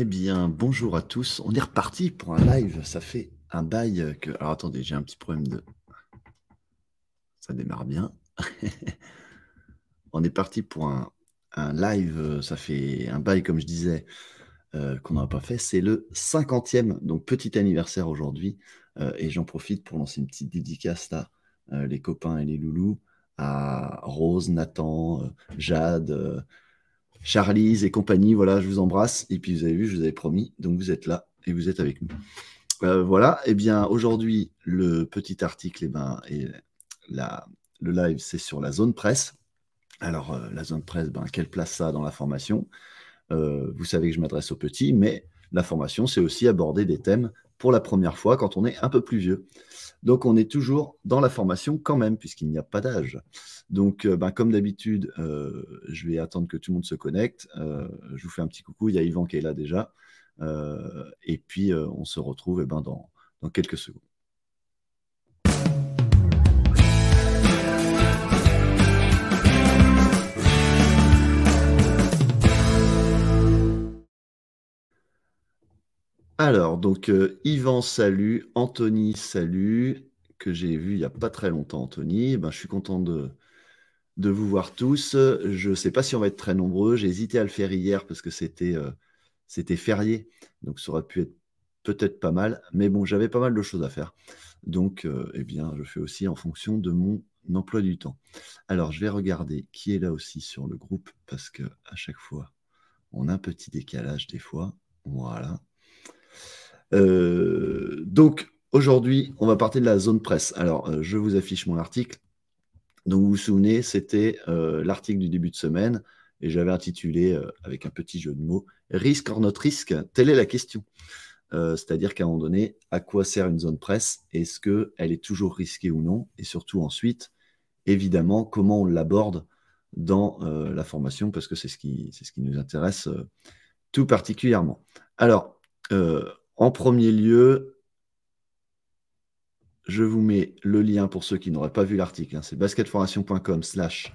Eh bien, bonjour à tous. On est reparti pour un live. Ça fait un bail que. Alors attendez, j'ai un petit problème de. Ça démarre bien. On est parti pour un, live. Ça fait un bail, comme je disais, euh, qu'on n'a pas fait. C'est le 50e, donc petit anniversaire aujourd'hui. Euh, et j'en profite pour lancer une petite dédicace là, euh, les copains et les loulous, à Rose, Nathan, Jade. Charlize et compagnie, voilà, je vous embrasse. Et puis vous avez vu, je vous avais promis, donc vous êtes là et vous êtes avec nous. Euh, voilà, et eh bien aujourd'hui, le petit article eh ben, et la, le live, c'est sur la zone presse. Alors, euh, la zone presse, ben, quelle place ça dans la formation euh, Vous savez que je m'adresse aux petits, mais la formation, c'est aussi aborder des thèmes pour la première fois quand on est un peu plus vieux. Donc, on est toujours dans la formation quand même, puisqu'il n'y a pas d'âge. Donc, euh, ben, comme d'habitude, euh, je vais attendre que tout le monde se connecte. Euh, je vous fais un petit coucou. Il y a Yvan qui est là déjà. et puis, on se retrouve eh ben, dans, dans quelques secondes. Alors, donc, Yvan, salut. Anthony, salut. Que j'ai vu il n'y a pas très longtemps, Anthony. Ben, je suis content de, de vous voir tous. Je ne sais pas si on va être très nombreux. J'ai hésité à le faire hier parce que c'était euh, c'était férié. Donc ça aurait pu être peut-être pas mal. Mais bon, j'avais pas mal de choses à faire. Donc, euh, eh bien, je fais aussi en fonction de mon emploi du temps. Alors, je vais regarder qui est là aussi sur le groupe parce que à chaque fois, on a un petit décalage des fois. Voilà. Euh, donc, aujourd'hui, on va partir de la zone presse. Alors, je vous affiche mon article. Donc vous vous souvenez, c'était euh, l'article du début de semaine et j'avais intitulé, euh, avec un petit jeu de mots, Risque or notre risque Telle est la question. Euh, c'est-à-dire qu'à un moment donné, à quoi sert une zone presse? Est-ce qu'elle est toujours risquée ou non? Et surtout ensuite, évidemment, comment on l'aborde dans la formation, parce que c'est ce, qui, ce qui nous intéresse tout particulièrement. Alors, en premier lieu, je vous mets le lien pour ceux qui n'auraient pas vu l'article. Hein. c'est basketformation.com slash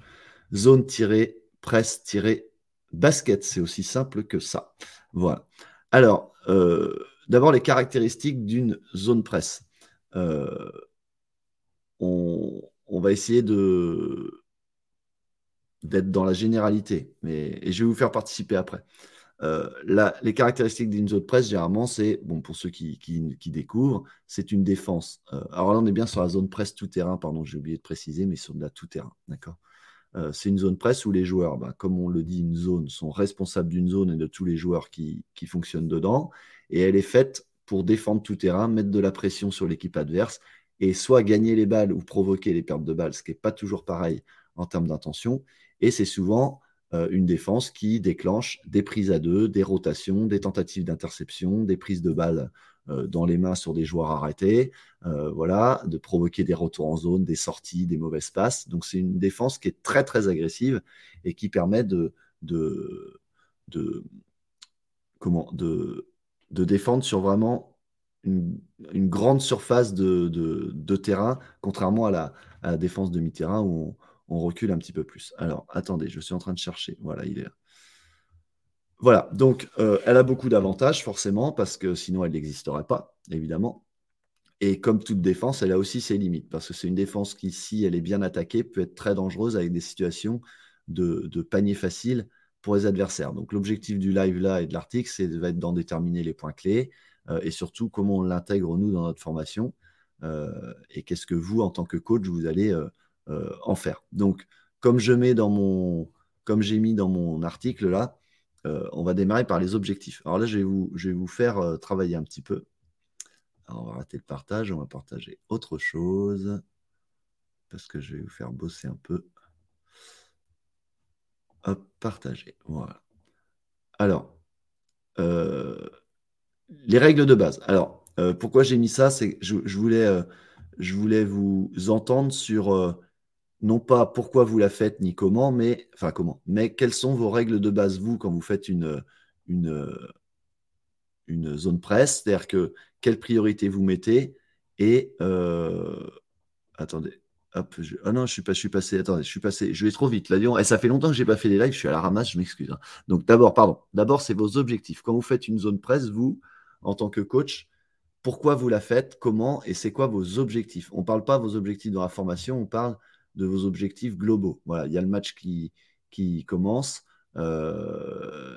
zone-presse-basket. C'est aussi simple que ça. Voilà. Alors, euh, d'abord les caractéristiques d'une zone presse. Euh, on, va essayer de d'être dans la généralité, mais, et je vais vous faire participer après. Euh, les caractéristiques d'une zone presse, généralement, c'est, bon, pour ceux qui, découvrent, c'est une défense. Euh, alors là, on est bien sur la zone presse tout-terrain, pardon, j'ai oublié de préciser, mais sur de la tout-terrain, d'accord? Euh, C'est une zone presse où les joueurs, bah, comme on le dit, une zone, sont responsables d'une zone et de tous les joueurs qui, qui fonctionnent dedans, et elle est faite pour défendre tout-terrain, mettre de la pression sur l'équipe adverse, et soit gagner les balles ou provoquer les pertes de balles, ce qui n'est pas toujours pareil en termes d'intention, et c'est souvent une défense qui déclenche des prises à deux, des rotations, des tentatives d'interception, des prises de balles euh, dans les mains sur des joueurs arrêtés, euh, voilà, de provoquer des retours en zone, des sorties, des mauvaises passes. Donc c'est une défense qui est très très agressive et qui permet de, de, de comment, de, de défendre sur vraiment une, grande surface de, de, terrain, contrairement à la, à la défense demi-terrain où on, on recule un petit peu plus. Alors, attendez, je suis en train de chercher. Voilà, il est là. Voilà, donc euh, elle a beaucoup d'avantages forcément, parce que sinon elle n'existerait pas, évidemment. Et comme toute défense, elle a aussi ses limites, parce que c'est une défense qui, si elle est bien attaquée, peut être très dangereuse avec des situations de, panier facile pour les adversaires. Donc l'objectif du live là et de l'article, c'est d'en déterminer les points clés euh, et surtout comment on l'intègre nous dans notre formation euh, et qu'est-ce que vous, en tant que coach, vous allez en faire. Donc, comme je mets dans mon, comme j'ai mis dans mon article là, euh, on va démarrer par les objectifs. Alors là, je vais vous, je vais vous faire euh, travailler un petit peu. on va arrêter le partage, on va partager autre chose parce que je vais vous faire bosser un peu. Hop, partager. Voilà. Alors, les règles de base. Alors, pourquoi j'ai mis ça? C'est je, je, voulais, je voulais vous entendre sur non pas pourquoi vous la faites ni comment, mais enfin comment, mais quelles sont vos règles de base vous quand vous faites une zone presse, c'est-à-dire que quelle priorité vous mettez et euh, attendez, Hop, Ah non, je suis, pas, je suis passé. Attendez, je suis passé. Je vais trop vite. Là, Et ça fait longtemps que je n'ai pas fait les lives. Je suis à la ramasse. Je m'excuse. Hein. Donc d'abord, pardon. D'abord, c'est vos objectifs. Quand vous faites une zone presse, vous, en tant que coach, pourquoi vous la faites, comment et c'est quoi vos objectifs? On ne parle pas de vos objectifs dans la formation. On parle de vos objectifs globaux. Voilà, il y a le match qui, qui commence. Euh,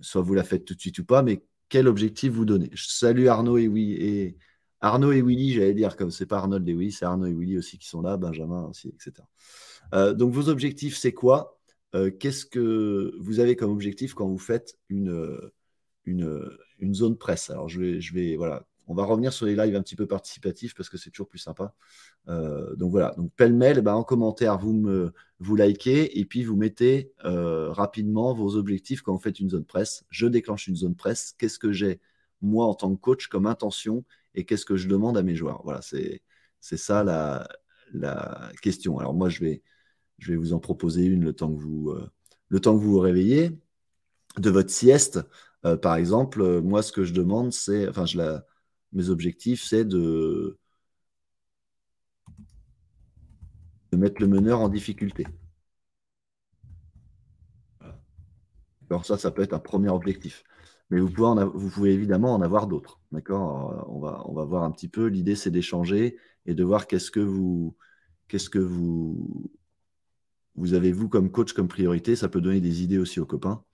soit vous la faites tout de suite ou pas, mais quel objectif vous donnez? Je salue Arnaud et Arnaud et Willy, j'allais dire, comme c'est pas Arnold et Willy, c'est Arnaud et Willy aussi qui sont là, Benjamin aussi, etc. Euh, donc vos objectifs, c'est quoi? Euh, Qu'est-ce que vous avez comme objectif quand vous faites une, une, une zone presse? Alors je vais, je vais, voilà, on va revenir sur les lives un petit peu participatifs parce que c'est toujours plus sympa. Euh, donc voilà, donc pêle-mêle, ben, en commentaire, vous me vous likez et puis vous mettez rapidement vos objectifs quand vous faites une zone presse. Je déclenche une zone presse. Qu'est-ce que j'ai moi en tant que coach comme intention et qu'est-ce que je demande à mes joueurs? Voilà, c'est ça la, la, question. Alors moi, je vais, je vais vous en proposer une le temps que vous, euh, le temps que vous vous réveillez de votre sieste. Euh, par exemple, euh, moi, ce que je demande, c'est, enfin, je la, mes objectifs, c'est de, mettre le meneur en difficulté. Alors ça, ça peut être un premier objectif. Mais vous pouvez, vous pouvez évidemment en avoir d'autres. D'accord? On va, on va voir un petit peu. L'idée, c'est d'échanger et de voir qu'est-ce que vous, qu'est-ce que vous, vous avez, vous, comme coach, comme priorité. Ça peut donner des idées aussi aux copains.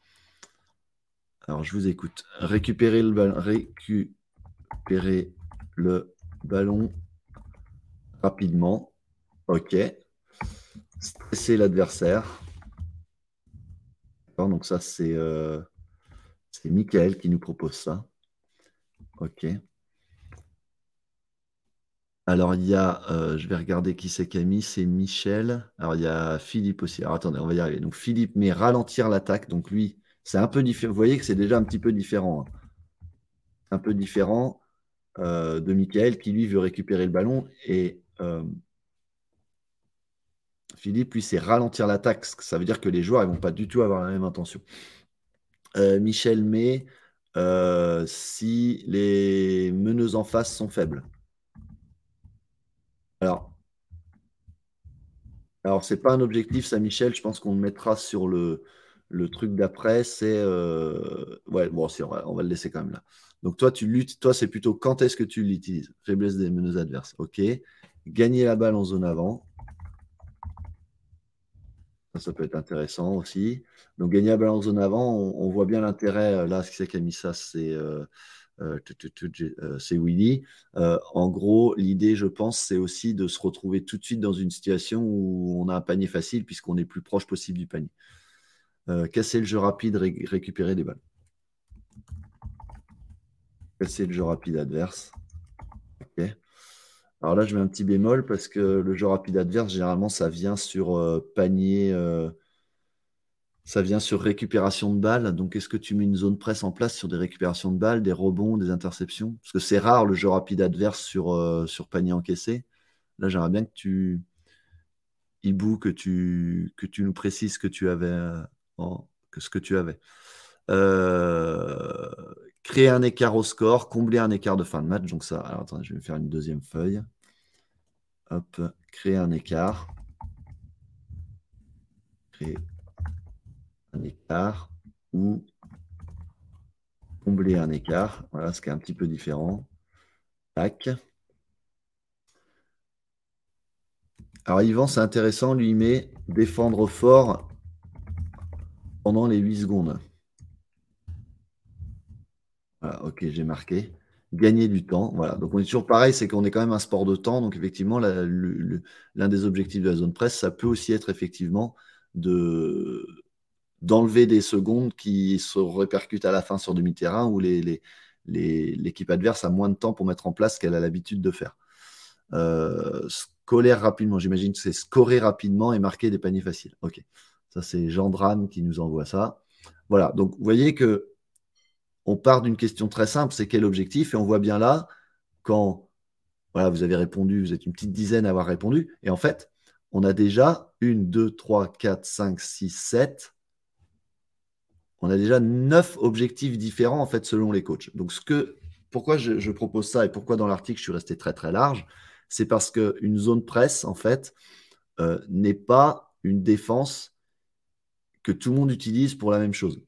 Alors, je vous écoute. Récupérer le ballon, récupérer le ballon rapidement. OK. Stresser l'adversaire. Donc ça, c'est... Euh, Michael qui nous propose ça. OK. Alors, il y a, euh, je vais regarder qui c'est Camille, c'est Michel. Alors, il y a Philippe aussi. Alors, attendez, on va y arriver. Donc, Philippe met ralentir l'attaque. Donc, lui, c'est un peu différent. Vous voyez que c'est déjà un petit peu différent. Hein. Un peu différent euh, de Michael qui, lui, veut récupérer le ballon. Et euh, Philippe, lui, c'est ralentir l'attaque. Ça veut dire que les joueurs ne vont pas du tout avoir la même intention. Euh, Michel met euh, si les meneuses en face sont faibles. Alors, alors c'est pas un objectif, ça, Michel. Je pense qu'on le mettra sur le, le truc d'après. C'est euh, ouais, bon, on va, on va, le laisser quand même là. Donc toi, tu luttes. Toi, c'est plutôt quand est-ce que tu l'utilises? Faiblesse des meneuses adverses. Ok. Gagner la balle en zone avant. Ça, peut être intéressant aussi. Donc, gagner la balle en zone avant, on, voit bien l'intérêt. Euh, là, ce qui c'est qui ça, c'est euh, euh, Willy. en gros, l'idée, je pense, c'est aussi de se retrouver tout de suite dans une situation où on a un panier facile puisqu'on est plus proche possible du panier. Casser le jeu rapide, récupérer des balles. Casser le jeu rapide adverse. Alors là, je mets un petit bémol parce que le jeu rapide adverse, généralement, ça vient sur euh, panier, euh, ça vient sur récupération de balles. Donc, est-ce que tu mets une zone presse en place sur des récupérations de balles, des rebonds, des interceptions? Parce que c'est rare le jeu rapide adverse sur, euh, panier encaissé. Là, j'aimerais bien que tu, tu, que tu nous précises que tu avais, que ce que tu avais. créer un écart au score, combler un écart de fin de match. Donc ça, alors je vais faire une deuxième feuille. Hop, créer un écart. Créer un écart ou combler un écart. Voilà, ce qui est un petit peu différent. Tac. Alors Yvan, c'est intéressant, lui, met défendre fort pendant les 8 secondes. Voilà, ok, j'ai marqué gagner du temps. Voilà. Donc on est toujours pareil, c'est qu'on est quand même un sport de temps. Donc effectivement, l'un des objectifs de la zone presse, ça peut aussi être effectivement de d'enlever des secondes qui se répercutent à la fin sur demi-terrain où l'équipe adverse a moins de temps pour mettre en place ce qu'elle a l'habitude de faire. Euh, scolaire rapidement, j'imagine que c'est scorer rapidement et marquer des paniers faciles. Ok, ça c'est Jean Drame qui nous envoie ça. Voilà, donc vous voyez que on part d'une question très simple, c'est quel objectif? Et on voit bien là, quand voilà, vous avez répondu, vous êtes une petite dizaine à avoir répondu, et en fait, on a déjà une, deux, trois, quatre, cinq, six, sept. On a déjà neuf objectifs différents en fait selon les coachs. Donc ce que, pourquoi je, propose ça et pourquoi dans l'article je suis resté très très large, C'est parce qu'une zone presse, en fait, euh, n'est pas une défense que tout le monde utilise pour la même chose.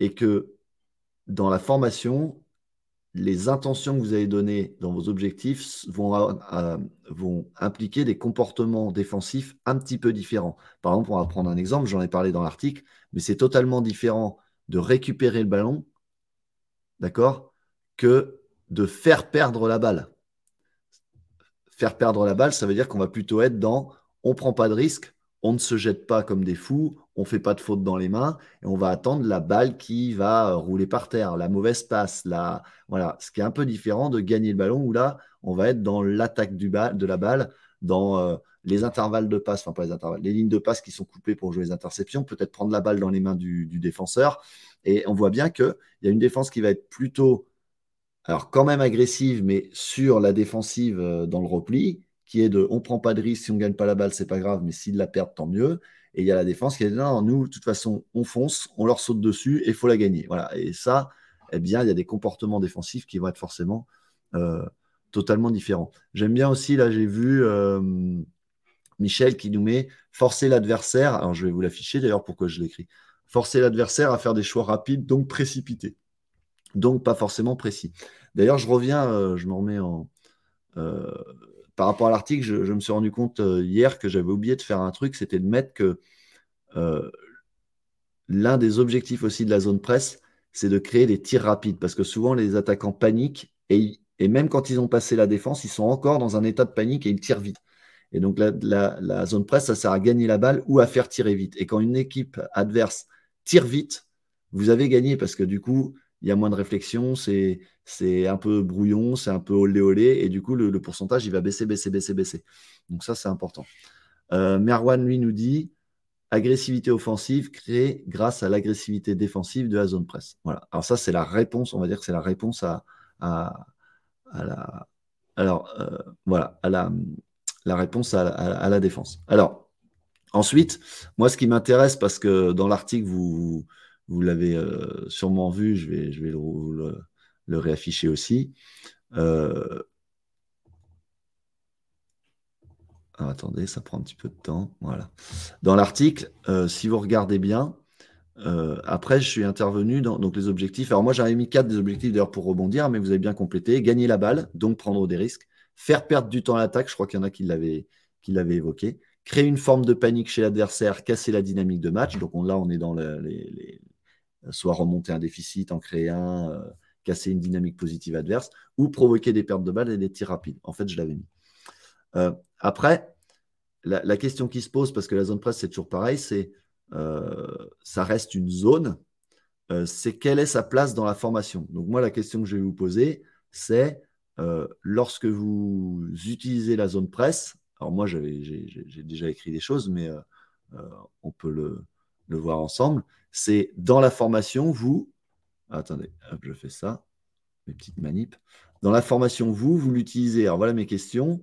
Et que dans la formation, les intentions que vous avez données dans vos objectifs vont, euh, vont, impliquer des comportements défensifs un petit peu différents. Par exemple, on va prendre un exemple, j'en ai parlé dans l'article, mais c'est totalement différent de récupérer le ballon, d'accord, que de faire perdre la balle. Faire perdre la balle, ça veut dire qu'on va plutôt être dans on ne prend pas de risque, on ne se jette pas comme des fous, on ne fait pas de faute dans les mains et on va attendre la balle qui va rouler par terre, la mauvaise passe. La... Voilà. Ce qui est un peu différent de gagner le ballon où là, on va être dans l'attaque de la balle, dans euh, les intervalles de passe, enfin pas les intervalles, les lignes de passe qui sont coupées pour jouer les interceptions, peut-être prendre la balle dans les mains du, du défenseur. Et on voit bien qu'il y a une défense qui va être plutôt, alors quand même agressive, mais sur la défensive euh, dans le repli qui est de on prend pas de risque, si on gagne pas la balle, c'est pas grave, mais s'ils la perdent, tant mieux. Et il y a la défense qui est non, nous, de toute façon, on fonce, on leur saute dessus et il faut la gagner. Voilà. Et ça, eh bien, il y a des comportements défensifs qui vont être forcément euh, totalement différents. J'aime bien aussi, là, j'ai vu euh, Michel qui nous met forcer l'adversaire. Alors, je vais vous l'afficher d'ailleurs, pourquoi je l'écris. Forcer l'adversaire à faire des choix rapides, donc précipités. Donc, pas forcément précis. D'ailleurs, je reviens, euh, je me remets en par rapport à l'article, je, me suis rendu compte euh, hier que j'avais oublié de faire un truc, c'était de mettre que euh, l'un des objectifs aussi de la zone presse, c'est de créer des tirs rapides. Parce que souvent, les attaquants paniquent et, même quand ils ont passé la défense, ils sont encore dans un état de panique et ils tirent vite. Et donc, la, zone presse, ça sert à gagner la balle ou à faire tirer vite. Et quand une équipe adverse tire vite, vous avez gagné parce que du coup, il y a moins de réflexion, c'est un peu brouillon, c'est un peu olé olé, et du coup, le, pourcentage, il va baisser, baisser, baisser, baisser. Donc ça, c'est important. Euh, Merwan, lui, nous dit agressivité offensive créée grâce à l'agressivité défensive de la zone presse. Voilà. Alors ça, c'est la réponse, on va dire que c'est la réponse à, euh, la, réponse à, la défense. Alors, ensuite, moi, ce qui m'intéresse, parce que dans l'article, vous, l'avez euh, sûrement vu, je vais, je le réafficher aussi. Euh, ah, attendez, ça prend un petit peu de temps. Voilà. Dans l'article, euh, si vous regardez bien, euh, après, je suis intervenu dans donc, les objectifs. Alors, moi, j'avais mis quatre des objectifs d'ailleurs pour rebondir, mais vous avez bien complété. Gagner la balle, donc prendre des risques. Faire perdre du temps à l'attaque, je crois qu'il y en a qui l'avaient, évoqué. Créer une forme de panique chez l'adversaire, casser la dynamique de match. Donc là, on est dans les, soit remonter un déficit, en créer un, casser une dynamique positive adverse, ou provoquer des pertes de balles et des tirs rapides. En fait, je l'avais mis. Euh, après, la, question qui se pose, parce que la zone presse, c'est toujours pareil, c'est euh, ça reste une zone, euh, c'est quelle est sa place dans la formation? Donc moi, la question que je vais vous poser, c'est lorsque vous utilisez la zone presse, alors moi, j'ai déjà écrit des choses, mais on peut le, le voir ensemble, c'est dans la formation, vous, attendez, je fais ça, mes petites manips. Dans la formation, vous, vous l'utilisez. Alors voilà mes questions.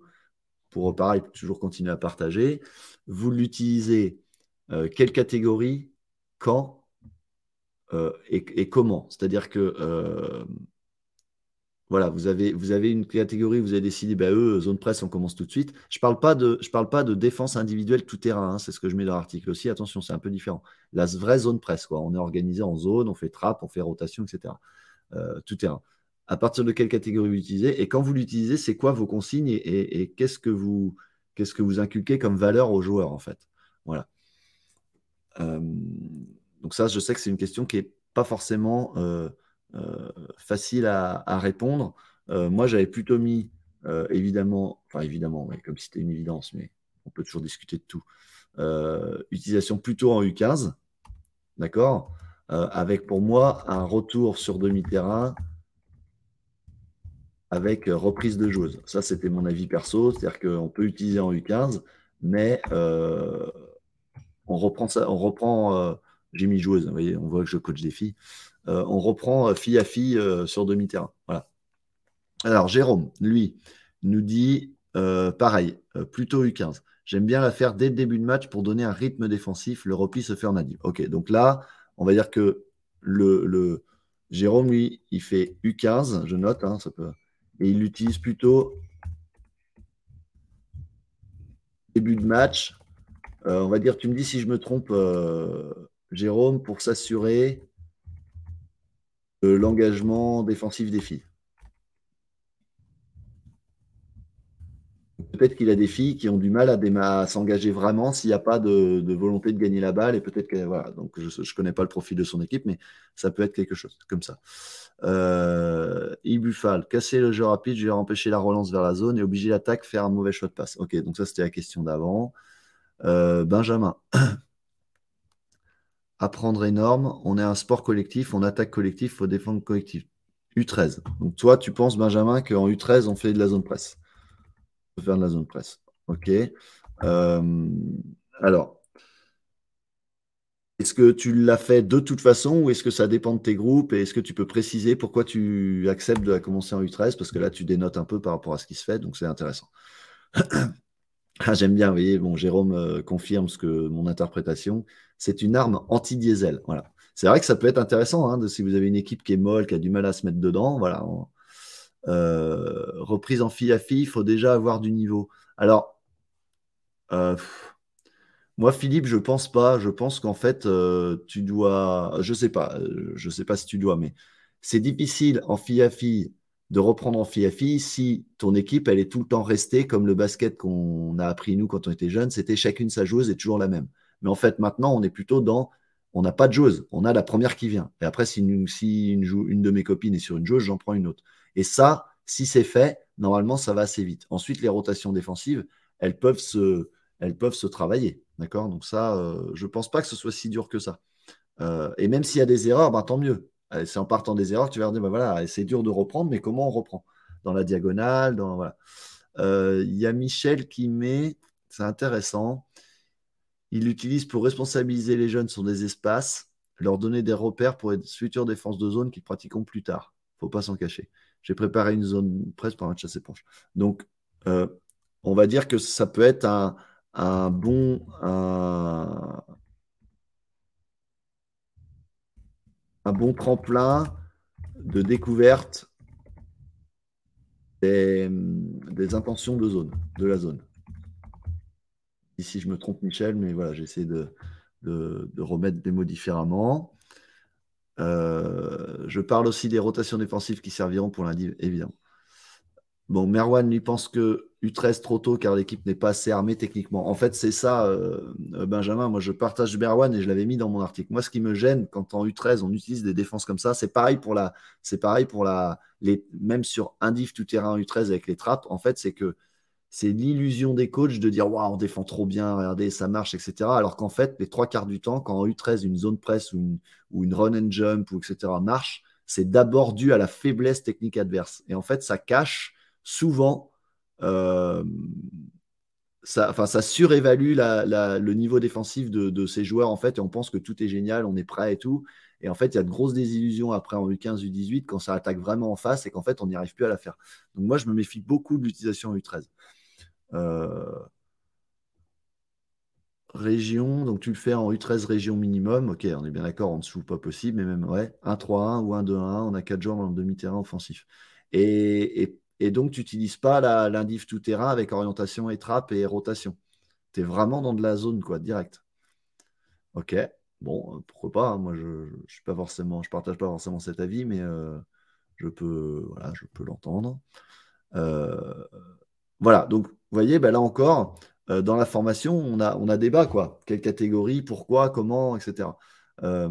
Pour pareil, toujours continuer à partager. Vous l'utilisez euh, quelle catégorie, quand euh, et, comment? C'est-à-dire que euh, voilà, vous avez, vous avez une catégorie, vous avez décidé, bah, eux, zone presse, on commence tout de suite. Je ne parle, pas de, parle pas de défense individuelle tout terrain, hein, c'est ce que je mets dans l'article aussi. Attention, c'est un peu différent. La vraie zone presse, quoi. on est organisé en zone, on fait trappe, on fait rotation, etc. Euh, tout terrain. À partir de quelle catégorie vous l'utilisez? Et quand vous l'utilisez, c'est quoi vos consignes et, qu'est-ce que vous que vous inculquez comme valeur aux joueurs, en fait? Voilà. Euh, donc ça, je sais que c'est une question qui n'est pas forcément... Euh, facile à, répondre. Euh, moi, j'avais plutôt mis, euh, évidemment, enfin évidemment, comme c'était une évidence, mais on peut toujours discuter de tout. utilisation plutôt en U15, d'accord? Avec pour moi un retour sur demi-terrain avec reprise de joueuse. Ça, c'était mon avis perso, c'est-à-dire qu'on peut utiliser en U15, mais on reprend ça, on reprend. j'ai mis joueuse, vous voyez, on voit que je coach des filles. Euh, on reprend euh, fille à fille euh, sur demi-terrain. Voilà. Alors, Jérôme, lui, nous dit pareil, plutôt U15. J'aime bien la faire dès le début de match pour donner un rythme défensif. Le repli se fait en adib. Ok, donc là, on va dire que le, Jérôme, lui, il fait U15, je note, hein, ça et il l'utilise plutôt début de match, on va dire, tu me dis si je me trompe, Jérôme, pour s'assurer l'engagement défensif des filles. Peut-être qu'il a des filles qui ont du mal à, s'engager vraiment s'il n'y a pas de, volonté de gagner la balle. Et peut-être que voilà, donc je ne connais pas le profil de son équipe, mais ça peut être quelque chose comme ça. Euh, Ibufal, casser le jeu rapide, je vais empêcher la relance vers la zone et obliger l'attaque à faire un mauvais choix de passe. Ok, donc ça c'était la question d'avant. Euh, Benjamin. Apprendre énorme, on est un sport collectif, on attaque collectif, il faut défendre collectif. U13. Donc toi, tu penses, Benjamin, qu'en U13, on fait de la zone presse faire de la zone presse. OK. Euh, alors, est-ce que tu l'as fait de toute façon ou est-ce que ça dépend de tes groupes et est-ce que tu peux préciser pourquoi tu acceptes de commencer en U13 Parce que là, tu dénotes un peu par rapport à ce qui se fait, donc c'est intéressant. Ah, J'aime bien, vous voyez, bon, Jérôme euh, confirme ce que mon interprétation. C'est une arme anti-diesel. Voilà. C'est vrai que ça peut être intéressant hein, si vous avez une équipe qui est molle, qui a du mal à se mettre dedans. Voilà, euh, reprise en fille à fille, il faut déjà avoir du niveau. Alors, euh, moi, Philippe, je pense pas. Je pense qu'en fait, tu dois. Je sais pas. Je sais pas si tu dois, mais c'est difficile en fille à fille de reprendre en fille si ton équipe, elle est tout le temps restée comme le basket qu'on a appris nous quand on était jeunes. C'était chacune sa joueuse et toujours la même. Mais en fait, maintenant, on est plutôt dans. On n'a pas de joueuse. On a la première qui vient. Et après, si, une de mes copines est sur une joueuse, j'en prends une autre. Et ça, si c'est fait, normalement, ça va assez vite. Ensuite, les rotations défensives, elles peuvent se, elles peuvent se travailler. D'accord? Donc ça, euh, je ne pense pas que ce soit si dur que ça. Euh, et même s'il y a des erreurs, ben, tant mieux. C'est en partant des erreurs tu vas dire, ben, voilà, c'est dur de reprendre, mais comment on reprend? Dans la diagonale, dans voilà. Euh, il y a Michel qui met, c'est intéressant, il l'utilise pour responsabiliser les jeunes sur des espaces, leur donner des repères pour être futures défenses de zone qu'ils pratiqueront plus tard. Faut pas s'en cacher. J'ai préparé une zone presse un match assez proche. Donc, euh, on va dire que ça peut être un, bon. Bon tremplin de découverte des, intentions de zone, de la zone. Ici, je me trompe, Michel, mais voilà, j'essaie de, de, remettre des mots différemment. Euh, je parle aussi des rotations défensives qui serviront pour lundi, évidemment. Bon, Merwan lui pense que U13 trop tôt car l'équipe n'est pas assez armée techniquement. En fait, c'est ça, euh, euh, Benjamin. Moi, je partage Merwan et je l'avais mis dans mon article. Moi, ce qui me gêne quand en U13 on utilise des défenses comme ça, c'est pareil pour la, c'est pareil pour la, les, même sur un diff tout terrain U13 avec les trappes. En fait, c'est que c'est l'illusion des coachs de dire waouh, on défend trop bien, regardez, ça marche, etc. Alors qu'en fait, les trois quarts du temps, quand en U13, une zone presse ou une, ou une run and jump, ou etc., marche, c'est d'abord dû à la faiblesse technique adverse. Et en fait, ça cache souvent, euh, ça, surévalue le niveau défensif de, ces joueurs, en fait, et on pense que tout est génial, on est prêt et tout. Et en fait, il y a de grosses désillusions après en U15, U18 quand ça attaque vraiment en face et qu'en fait, on n'y arrive plus à la faire. Donc moi, je me méfie beaucoup de l'utilisation en U13. Euh, région, donc tu le fais en U13 région minimum. Ok, on est bien d'accord, en dessous, pas possible, mais même, ouais, 1-3-1 ou 1-2-1, on a 4 joueurs dans le demi-terrain offensif. Et, donc, tu n'utilises pas l'indiv tout-terrain avec orientation et trappe et rotation. Tu es vraiment dans de la zone, quoi, direct. Ok, bon, pourquoi pas, hein, moi, je ne je partage pas forcément cet avis, mais euh, je peux, voilà, je peux l'entendre. Euh, voilà, donc vous voyez, ben là encore, euh, dans la formation, on a, on a débat, quoi. Quelle catégorie, pourquoi, comment, etc. Euh,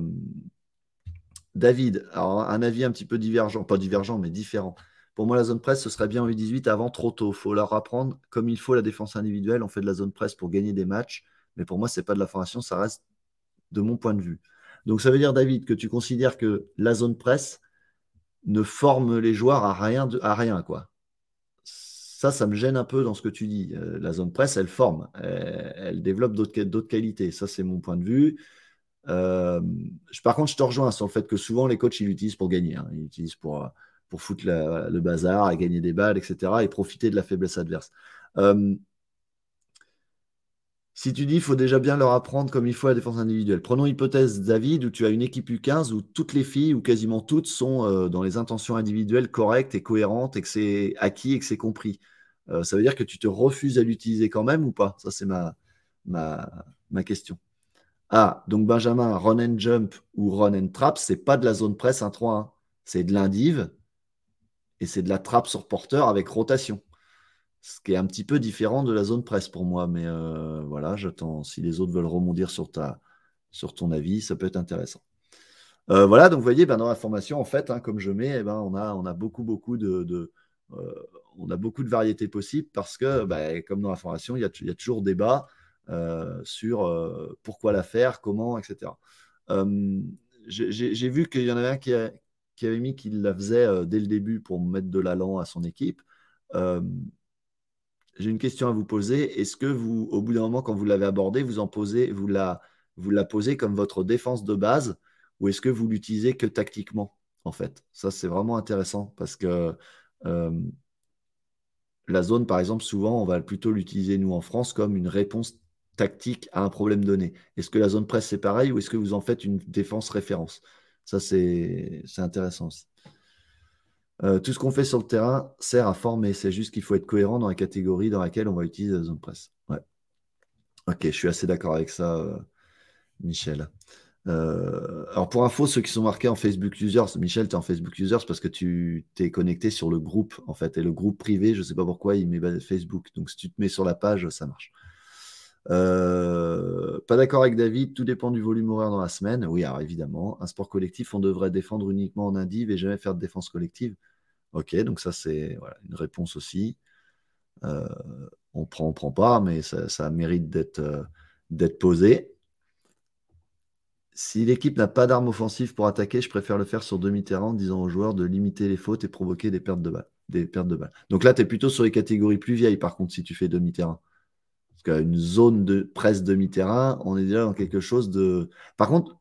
David, un avis un petit peu divergent, pas divergent, mais différent. Pour moi, la zone presse, ce serait bien en U18 avant trop tôt. Il faut leur apprendre comme il faut la défense individuelle. On fait de la zone presse pour gagner des matchs. Mais pour moi, ce n'est pas de la formation, ça reste de mon point de vue. Donc ça veut dire, David, que tu considères que la zone presse ne forme les joueurs à rien, à rien quoi. Ça, ça me gêne un peu dans ce que tu dis. Euh, la zone presse, elle forme, elle, développe d'autres qualités. Ça, c'est mon point de vue. Euh, par contre, je te rejoins sur le fait que souvent, les coachs, ils l'utilisent pour gagner. Hein. Ils l'utilisent pour, pour foutre le bazar, à gagner des balles, etc. et profiter de la faiblesse adverse. Euh, si tu dis, il faut déjà bien leur apprendre comme il faut la défense individuelle. Prenons hypothèse, David, où tu as une équipe U15 où toutes les filles, ou quasiment toutes, sont dans les intentions individuelles correctes et cohérentes et que c'est acquis et que c'est compris. ça veut dire que tu te refuses à l'utiliser quand même ou pas? Ça, c'est ma, ma, ma question. Ah, donc Benjamin, run and jump ou run and trap, c'est pas de la zone presse 1-3-1. C'est de l'indive et c'est de la trappe sur porteur avec rotation. Ce qui est un petit peu différent de la zone presse pour moi. Mais euh, voilà, j'attends. Si les autres veulent rebondir sur, ta, sur ton avis, ça peut être intéressant. Euh, voilà, donc vous voyez, ben, dans la formation, en fait, hein, comme je mets, eh ben, on, a, on a beaucoup, beaucoup de, euh, on a beaucoup de variétés possibles parce que, ben, comme dans la formation, il y a, y a toujours débat. Sur pourquoi la faire, comment, etc. J'ai vu qu'il y en avait un qui, avait mis qu'il la faisait dès le début pour mettre de l'allant à son équipe. J'ai une question à vous poser. Est-ce que vous, au bout d'un moment, quand vous l'avez abordé, vous en posez, vous la, vous la posez comme votre défense de base, ou est-ce que vous l'utilisez que tactiquement, en fait? Ça, c'est vraiment intéressant parce que la zone, par exemple, souvent, on va plutôt l'utiliser, nous, en France, comme une réponse tactique à un problème donné. Est-ce que la zone presse, c'est pareil ou est-ce que vous en faites une défense référence Ça, c'est intéressant aussi. Euh, tout ce qu'on fait sur le terrain sert à former. C'est juste qu'il faut être cohérent dans la catégorie dans laquelle on va utiliser la zone presse. Ouais. Ok, je suis assez d'accord avec ça, euh, Michel. Euh, alors pour info, ceux qui sont marqués en Facebook Users, Michel, tu es en Facebook Users parce que tu t'es connecté sur le groupe en fait. Et le groupe privé, je ne sais pas pourquoi, il met Facebook. Donc si tu te mets sur la page, ça marche. Euh, pas d'accord avec David, tout dépend du volume horaire dans la semaine. Oui, alors évidemment, un sport collectif, on devrait défendre uniquement en indiv et jamais faire de défense collective. Ok, donc ça c'est une réponse aussi. Euh, on prend, on prend pas, mais ça, mérite d'être euh, d'être posé. Si l'équipe n'a pas d'arme offensive pour attaquer, je préfère le faire sur demi-terrain en disant aux joueurs de limiter les fautes et provoquer des pertes de balles. Des pertes de balles. Donc là, tu es plutôt sur les catégories plus vieilles, par contre, si tu fais demi-terrain. Parce qu'une zone de presse demi-terrain, on est déjà dans quelque chose de. Par contre,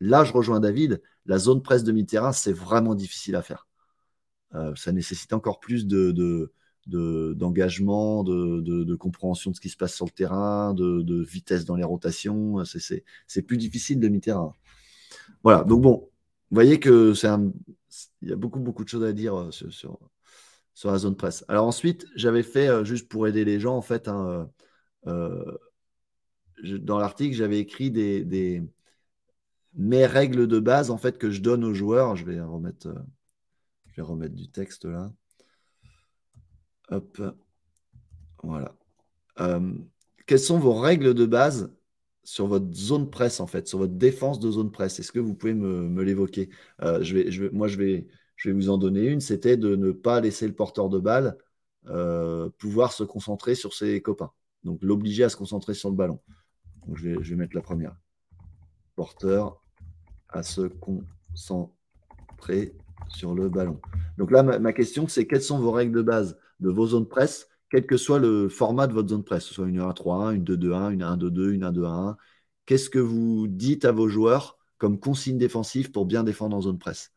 là, je rejoins David. La zone presse demi-terrain, c'est vraiment difficile à faire. Euh, ça nécessite encore plus de, d'engagement, de, compréhension de ce qui se passe sur le terrain, de, vitesse dans les rotations. C'est plus difficile demi-terrain. Voilà, donc bon, vous voyez que c'est il y a beaucoup, beaucoup de choses à dire euh, sur, sur, la zone presse. Alors ensuite, j'avais fait, euh, juste pour aider les gens, en fait, un, euh, dans l'article, j'avais écrit des, mes règles de base en fait que je donne aux joueurs. Je vais remettre, euh, du texte là. Hop, voilà. Euh, quelles sont vos règles de base sur votre zone presse en fait, sur votre défense de zone presse? Est-ce que vous pouvez me, l'évoquer? Je vais, Moi, je vais vous en donner une. C'était de ne pas laisser le porteur de balle pouvoir se concentrer sur ses copains. Donc l'obliger à se concentrer sur le ballon. je, vais, mettre la première. Porteur à se concentrer sur le ballon. Donc là, ma, question, c'est quelles sont vos règles de base de vos zones presse, quel que soit le format de votre zone presse, soit une 1-3-1, une 2-2-1, une 1-2-2, une 1-2-1. Qu'est-ce que vous dites à vos joueurs comme consigne défensive pour bien défendre en zone presse?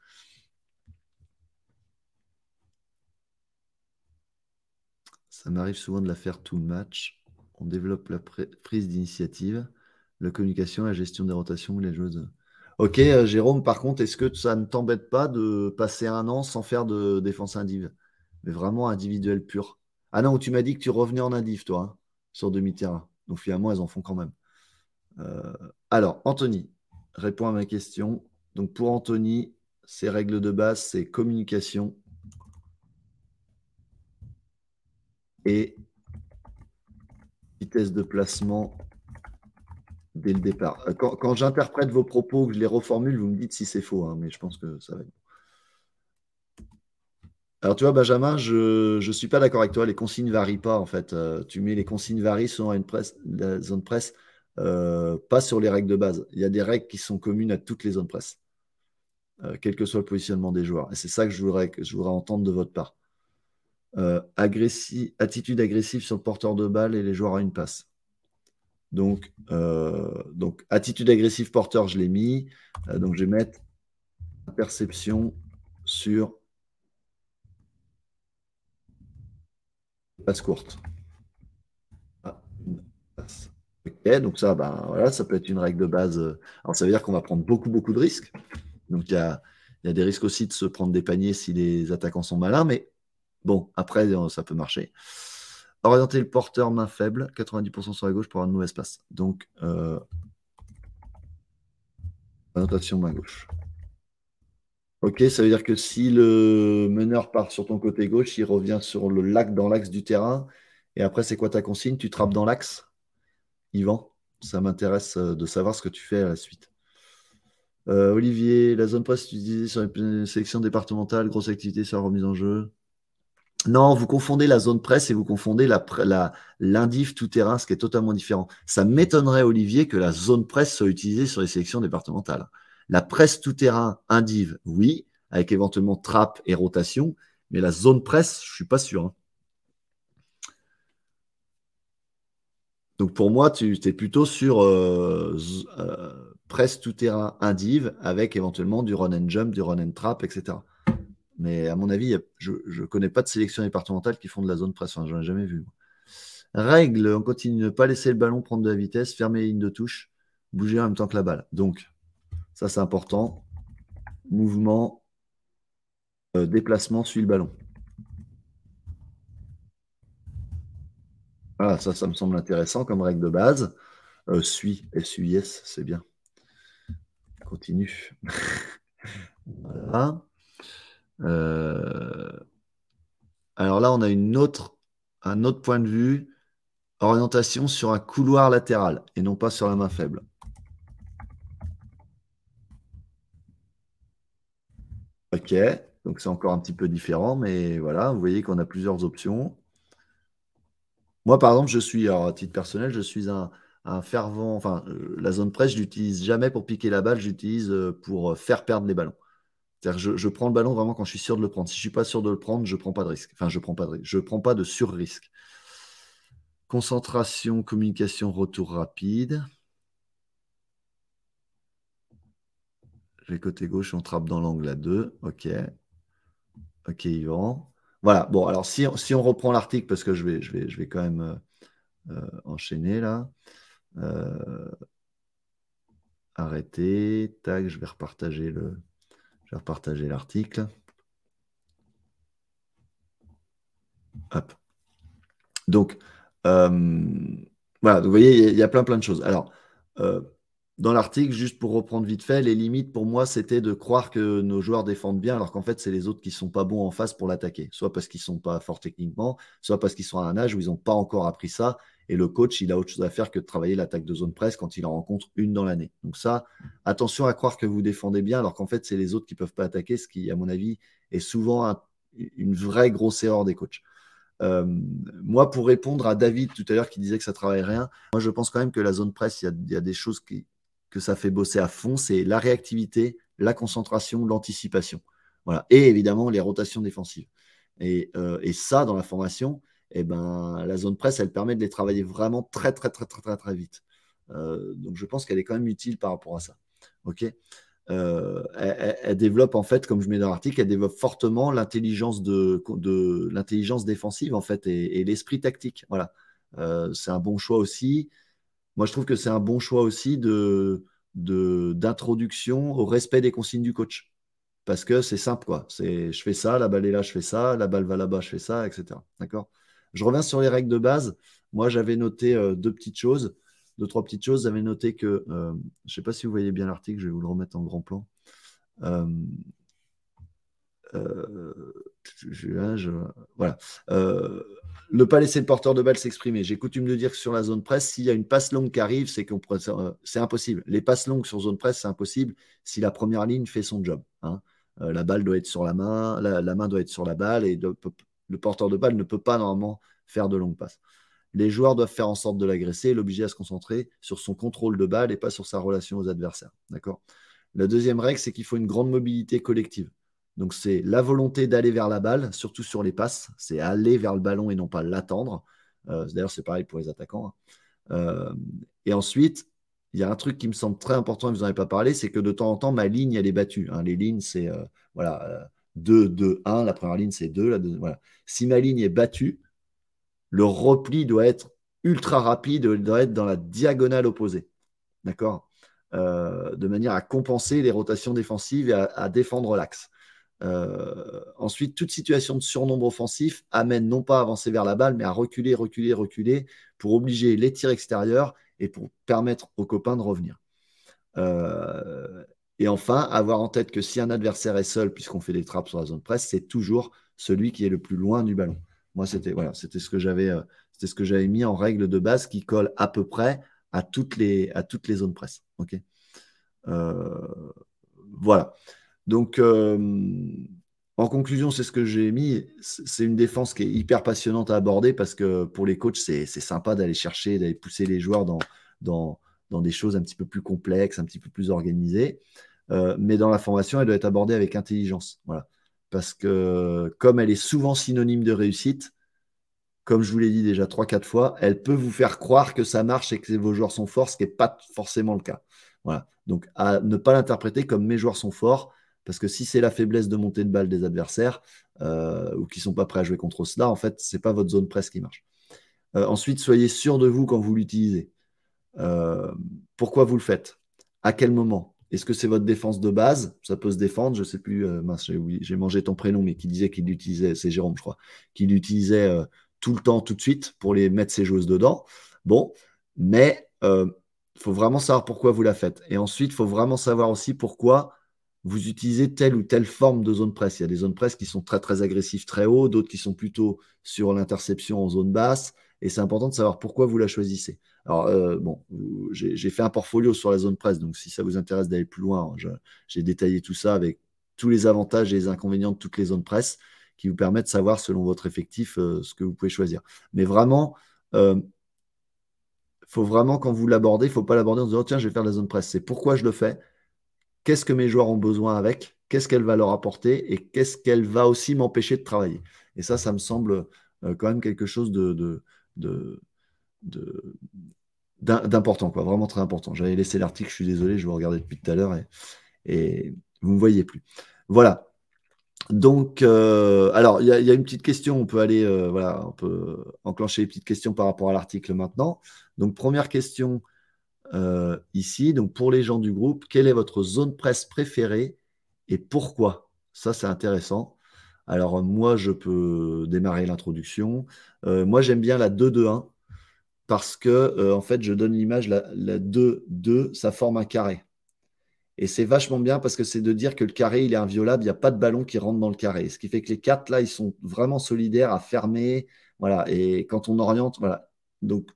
Ça m'arrive souvent de la faire tout le match on développe la prise d'initiative, la communication, la gestion des rotations, les joueuses. Ok, euh, Jérôme, par contre, est-ce que ça ne t'embête pas de passer un an sans faire de défense indiv? Mais vraiment individuel pur. Ah non, tu m'as dit que tu revenais en indiv, toi, hein, sur demi-terrain. Donc finalement, elles en font quand même. Euh, alors, Anthony, réponds à ma question. Donc pour Anthony, ses règles de base, c'est communication et vitesse de placement dès le départ. Euh, quand, j'interprète vos propos, que je les reformule, vous me dites si c'est faux, hein, mais je pense que ça va être alors tu vois, Benjamin, je ne suis pas d'accord avec toi. Les consignes varient pas en fait. Euh, tu mets les consignes varient selon une la zone presse, euh, pas sur les règles de base. Il y a des règles qui sont communes à toutes les zones presse, quel que soit le positionnement des joueurs. Et c'est ça que je voudrais, que je voudrais entendre de votre part. Euh, attitude agressive sur le porteur de balle et les joueurs à une passe. Donc, euh, donc attitude agressive porteur, je l'ai mis. Euh, donc, je vais mettre perception sur passe courte. Ah, donc ça, ben, voilà, ça peut être une règle de base. Alors, ça veut dire qu'on va prendre beaucoup, beaucoup de risques. Donc, il y a, y a des risques aussi de se prendre des paniers si les attaquants sont malins, mais Bon, après, euh, ça peut marcher. Orienter le porteur main faible, 90% sur la gauche pour avoir une mauvaise passe. Donc, euh, orientation main gauche. Ok, ça veut dire que si le meneur part sur ton côté gauche, il revient sur le lac dans l'axe du terrain. Et après, c'est quoi ta consigne? Tu trappes dans l'axe? Yvan, ça m'intéresse euh, de savoir ce que tu fais à la suite. Olivier, la zone presse utilisée sur les sélections départementales, grosse activité sur la remise en jeu. Non, vous confondez la zone presse et vous confondez l'indiv tout-terrain, ce qui est totalement différent. Ça m'étonnerait, Olivier, que la zone presse soit utilisée sur les sélections départementales. La presse tout-terrain indiv, oui, avec éventuellement trappe et rotation, mais la zone presse, je ne suis pas sûr. Hein. Donc pour moi, tu es plutôt sur euh, euh, presse tout-terrain indiv avec éventuellement du run and jump, du run and trap, etc. Mais à mon avis, je ne connais pas de sélection départementale qui font de la zone presse. je n'en ai jamais vu. Règle, on continue. Ne pas laisser le ballon prendre de la vitesse, fermer les lignes de touche, bouger en même temps que la balle. Donc, ça, c'est important. Mouvement, euh, déplacement, suit le ballon. Voilà, ça, ça me semble intéressant comme règle de base. Euh, suis, S-U-I-S, c'est bien. Continue. voilà. Euh, alors là, on a une autre, un autre point de vue. Orientation sur un couloir latéral et non pas sur la main faible. Ok, donc c'est encore un petit peu différent, mais voilà, vous voyez qu'on a plusieurs options. Moi, par exemple, je suis, à titre personnel, je suis un, fervent, enfin, euh, la zone presse, je l'utilise jamais pour piquer la balle, j'utilise euh, pour faire perdre les ballons. C'est-à-dire, je, prends le ballon vraiment quand je suis sûr de le prendre. Si je suis pas sûr de le prendre, je prends pas de risque. Enfin, je prends pas de. Je prends pas de sur-risque. Concentration, communication, retour rapide. J'ai côté gauche, on trappe dans l'angle à 2. OK. OK, Yvan. Voilà. Bon, alors si, on reprend l'article, parce que je vais, je, vais, je vais quand même euh, euh, enchaîner là. Euh, arrêter. Tac, je vais repartager le. Je vais repartager l'article. Hop. Donc, voilà, vous voyez, il y, a plein plein de choses. Alors, dans l'article, juste pour reprendre vite fait, les limites pour moi, c'était de croire que nos joueurs défendent bien, alors qu'en fait, c'est les autres qui sont pas bons en face pour l'attaquer. Soit parce qu'ils sont pas forts techniquement, soit parce qu'ils sont à un âge où ils n'ont pas encore appris ça. Et le coach, il a autre chose à faire que de travailler l'attaque de zone presse quand il en rencontre une dans l'année. Donc ça, attention à croire que vous défendez bien, alors qu'en fait, c'est les autres qui peuvent pas attaquer, ce qui, à mon avis, est souvent une vraie grosse erreur des coachs. Euh, moi, pour répondre à David tout à l'heure qui disait que ça travaille rien, moi je pense quand même que la zone presse, il y a des choses qui, que ça fait bosser à fond, c'est la réactivité, la concentration, l'anticipation. Voilà. Et évidemment, les rotations défensives. Et, euh, ça, dans la formation, eh ben, la zone presse, elle permet de les travailler vraiment très, très, très, très, très, très vite. Euh, donc, je pense qu'elle est quand même utile par rapport à ça. OK? Euh, elle, développe, en fait, comme je mets dans l'article, elle développe fortement l'intelligence de l'intelligence défensive, en fait, et, et l'esprit tactique. Voilà. c'est un bon choix aussi. Moi, je trouve que c'est un bon choix aussi de, d'introduction au respect des consignes du coach. Parce que c'est simple, quoi. Je fais ça, la balle est là, je fais ça, la balle va là-bas, je fais ça, etc. D'accord? Je reviens sur les règles de base. Moi, j'avais noté euh, deux petites choses, deux, trois petites choses. J'avais noté que, euh, je ne sais pas si vous voyez bien l'article, je vais vous le remettre en grand plan. Euh, ne pas laisser le porteur de balle s'exprimer. J'ai coutume de dire que sur la zone presse, s'il y a une passe longue qui arrive, c'est euh, impossible. Les passes longues sur zone presse, c'est impossible si la première ligne fait son job. Hein. Euh, la balle doit être sur la main, la, main doit être sur la balle et le porteur de balle ne peut pas normalement faire de longues passes. Les joueurs doivent faire en sorte de l'agresser, l'obliger à se concentrer sur son contrôle de balle et pas sur sa relation aux adversaires. La deuxième règle, c'est qu'il faut une grande mobilité collective. Donc, c'est la volonté d'aller vers la balle, surtout sur les passes. C'est aller vers le ballon et non pas l'attendre. Euh, d'ailleurs, c'est pareil pour les attaquants. Hein. Euh, et ensuite, il y a un truc qui me semble très important, et vous n'en avez pas parlé, c'est que de temps en temps, ma ligne, elle est battue. Hein. Les lignes, c'est euh, voilà, 2, 2, 1. La première ligne, c'est 2. La voilà. Si ma ligne est battue, le repli doit être ultra rapide, doit être dans la diagonale opposée. D'accord? De manière à compenser les rotations défensives et à défendre l'axe. Euh, ensuite, toute situation de surnombre offensif amène non pas à avancer vers la balle, mais à reculer, reculer, reculer pour obliger les tirs extérieurs et pour permettre aux copains de revenir. Euh, et enfin, avoir en tête que si un adversaire est seul, puisqu'on fait des trappes sur la zone presse, c'est toujours celui qui est le plus loin du ballon. Moi, c'était voilà, c'était ce que j'avais, euh, c'était ce que j'avais mis en règle de base qui colle à peu près à toutes les, à toutes les zones presse. Ok? voilà. Donc, euh, en conclusion, c'est ce que j'ai mis. C'est une défense qui est hyper passionnante à aborder parce que pour les coachs, c'est sympa d'aller chercher, d'aller pousser les joueurs dans, des choses un petit peu plus complexes, un petit peu plus organisées. Euh, mais dans la formation, elle doit être abordée avec intelligence. Parce que comme elle est souvent synonyme de réussite, comme je vous l'ai dit déjà 3-4 fois, elle peut vous faire croire que ça marche et que vos joueurs sont forts, ce qui n'est pas forcément le cas. Voilà. Donc, à ne pas l'interpréter comme mes joueurs sont forts, parce que si c'est la faiblesse de montée de balle des adversaires euh, ou qui ne sont pas prêts à jouer contre cela, en fait, ce n'est pas votre zone presse qui marche. Euh, ensuite, soyez sûr de vous quand vous l'utilisez. Euh, pourquoi vous le faites? À quel moment? Est-ce que c'est votre défense de base? Ça peut se défendre. Je ne sais plus, j'ai mangé ton prénom, mais qui disait qu'il l'utilisait, c'est Jérôme, je crois, qu'il l'utilisait tout le temps, tout de suite, pour les mettre ses joueuses dedans. Bon, mais il faut vraiment savoir pourquoi vous la faites. Et ensuite, il faut vraiment savoir aussi pourquoi vous utilisez telle ou telle forme de zone presse. Il y a des zones presse qui sont très très agressives très haut, d'autres qui sont plutôt sur l'interception en zone basse. Et c'est important de savoir pourquoi vous la choisissez. Alors, euh, bon, j'ai fait un portfolio sur la zone presse, donc si ça vous intéresse d'aller plus loin, j'ai détaillé tout ça avec tous les avantages et les inconvénients de toutes les zones presse qui vous permettent de savoir selon votre effectif euh, ce que vous pouvez choisir. Mais vraiment, euh, faut vraiment, quand vous l'abordez, il ne faut pas l'aborder en disant tiens, je vais faire la zone presse. C'est pourquoi je le fais? Qu'est-ce que mes joueurs ont besoin avec, qu'est-ce qu'elle va leur apporter? Et qu'est-ce qu'elle va aussi m'empêcher de travailler? Et ça, ça me semble euh, quand même quelque chose d'important, quoi, vraiment très important. J'avais laissé l'article, je suis désolé, je vous regardais depuis tout à l'heure et, et vous ne me voyez plus. Voilà. Donc, euh, alors, il y, a une petite question, on peut aller, euh, voilà, on peut enclencher les petites questions par rapport à l'article maintenant. Donc, première question, euh, ici. Donc, pour les gens du groupe, quelle est votre zone presse préférée et pourquoi? Ça, c'est intéressant. Alors, moi, je peux démarrer l'introduction. Euh, moi, j'aime bien la 2-2-1 parce que, euh, en fait, je donne l'image, la, 2-2, ça forme un carré. Et c'est vachement bien parce que c'est de dire que le carré, il est inviolable, il n'y a pas de ballon qui rentre dans le carré. Ce qui fait que les quatre, là, ils sont vraiment solidaires à fermer. Voilà. Et quand on oriente, voilà. Donc,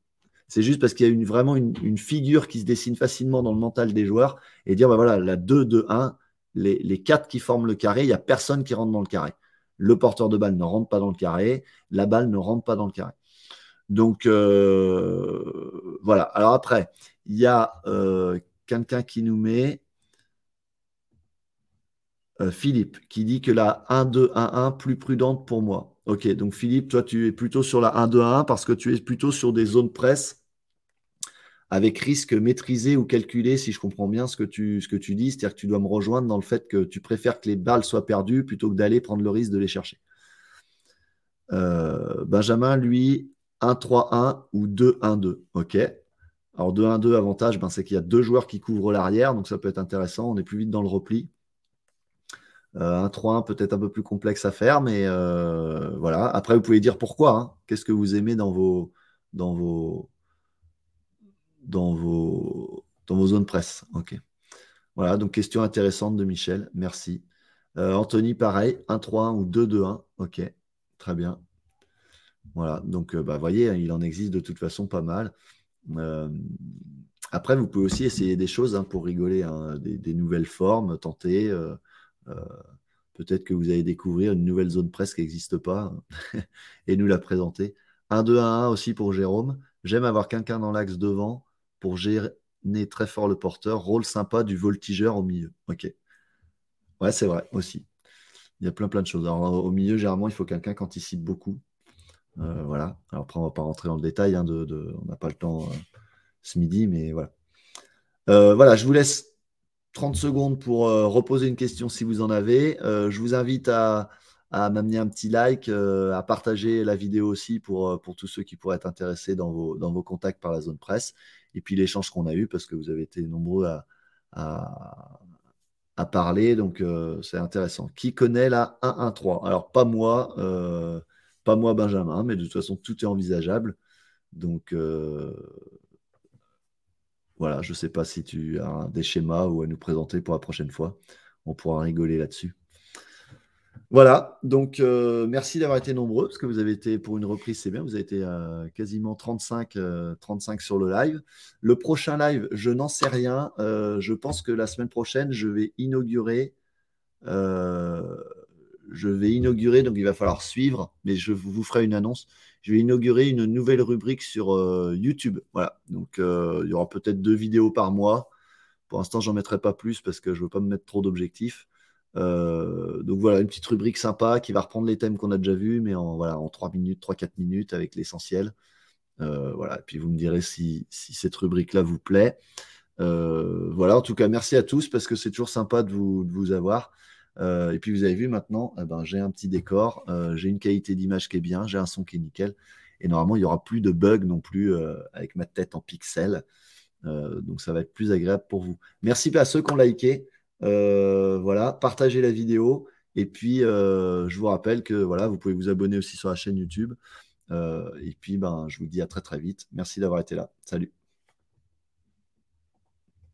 c'est juste parce qu'il y a vraiment une, figure qui se dessine facilement dans le mental des joueurs et dire, bah voilà, la 2-2-1, les, les quatre qui forment le carré, il n'y a personne qui rentre dans le carré. Le porteur de balle ne rentre pas dans le carré, la balle ne rentre pas dans le carré. Donc euh, voilà. Alors après, il y a euh, quelqu'un qui nous met euh, Philippe qui dit que la 1-2-1-1 plus prudente pour moi. Ok, donc Philippe, toi tu es plutôt sur la 1-2-1 parce que tu es plutôt sur des zones presse avec risque maîtrisé ou calculé, si je comprends bien ce que tu, ce que tu dis. C'est-à-dire que tu dois me rejoindre dans le fait que tu préfères que les balles soient perdues plutôt que d'aller prendre le risque de les chercher. Euh, Benjamin, lui, 1-3-1 ou 2-1-2. OK. Alors 2-1-2, avantage, ben, c'est qu'il y a deux joueurs qui couvrent l'arrière, donc ça peut être intéressant. On est plus vite dans le repli. Euh, un 3-1 peut-être un peu plus complexe à faire, mais euh, voilà. Après, vous pouvez dire pourquoi. Hein. Qu'est-ce que vous aimez dans vos, dans vos, dans vos, zones presse? Voilà, donc question intéressante de Michel. Merci. Euh, Anthony, pareil, 1-3-1 ou 2-2-1. Ok, très bien. Voilà, donc vous bah, voyez, hein, il en existe de toute façon pas mal. après, vous pouvez aussi essayer des choses hein, pour rigoler, des, nouvelles formes, tenter. Euh, peut-être que vous allez découvrir une nouvelle zone presse qui n'existe pas et nous la présenter. 1-2-1-1 aussi pour Jérôme. J'aime avoir quelqu'un dans l'axe devant pour gérer très fort le porteur. Rôle sympa du voltigeur au milieu. Ok. Ouais, c'est vrai aussi. Il y a plein plein de choses. Alors, au milieu, généralement, il faut quelqu'un qui anticipe beaucoup. Euh, voilà. Alors après, on ne va pas rentrer dans le détail. Hein, on n'a pas le temps euh, ce midi, mais voilà. voilà, je vous laisse 30 secondes pour euh, reposer une question si vous en avez. Euh, je vous invite à, m'amener un petit like, euh, à partager la vidéo aussi pour, pour tous ceux qui pourraient être intéressés dans vos, dans vos contacts par la zone presse. Et puis l'échange qu'on a eu, parce que vous avez été nombreux à, à parler, donc c'est intéressant. Qui connaît la 1-1-3 Alors, pas moi, pas moi, Benjamin, mais de toute façon, tout est envisageable. Donc, voilà, je ne sais pas si tu as des schémas ou à nous présenter pour la prochaine fois. On pourra rigoler là-dessus. Voilà, donc euh, merci d'avoir été nombreux, parce que vous avez été, pour une reprise, c'est bien, vous avez été euh, quasiment 35, 35 euh, sur le live. Le prochain live, je n'en sais rien. je pense que la semaine prochaine, je vais inaugurer. je vais inaugurer, donc il va falloir suivre, mais je vous ferai une annonce. Je vais inaugurer une nouvelle rubrique sur YouTube. Voilà, donc il y aura peut-être deux vidéos par mois. Pour l'instant, j'en mettrai pas plus parce que je ne veux pas me mettre trop d'objectifs. Euh, donc voilà, une petite rubrique sympa qui va reprendre les thèmes qu'on a déjà vus, mais en, voilà, en 3 minutes, 3-4 minutes avec l'essentiel. Euh, voilà, et puis vous me direz si, cette rubrique-là vous plaît. Euh, voilà, en tout cas, merci à tous parce que c'est toujours sympa de vous, vous avoir. Et puis vous avez vu maintenant, eh ben, j'ai un petit décor, j'ai une qualité d'image qui est bien, j'ai un son qui est nickel. Et normalement, il n'y aura plus de bugs non plus avec ma tête en pixels. donc ça va être plus agréable pour vous. Merci à ceux qui ont liké. Euh, voilà, partagez la vidéo. Et puis, euh, je vous rappelle que voilà, vous pouvez vous abonner aussi sur la chaîne YouTube. Euh, et puis, ben, je vous dis à très très vite. Merci d'avoir été là. Salut.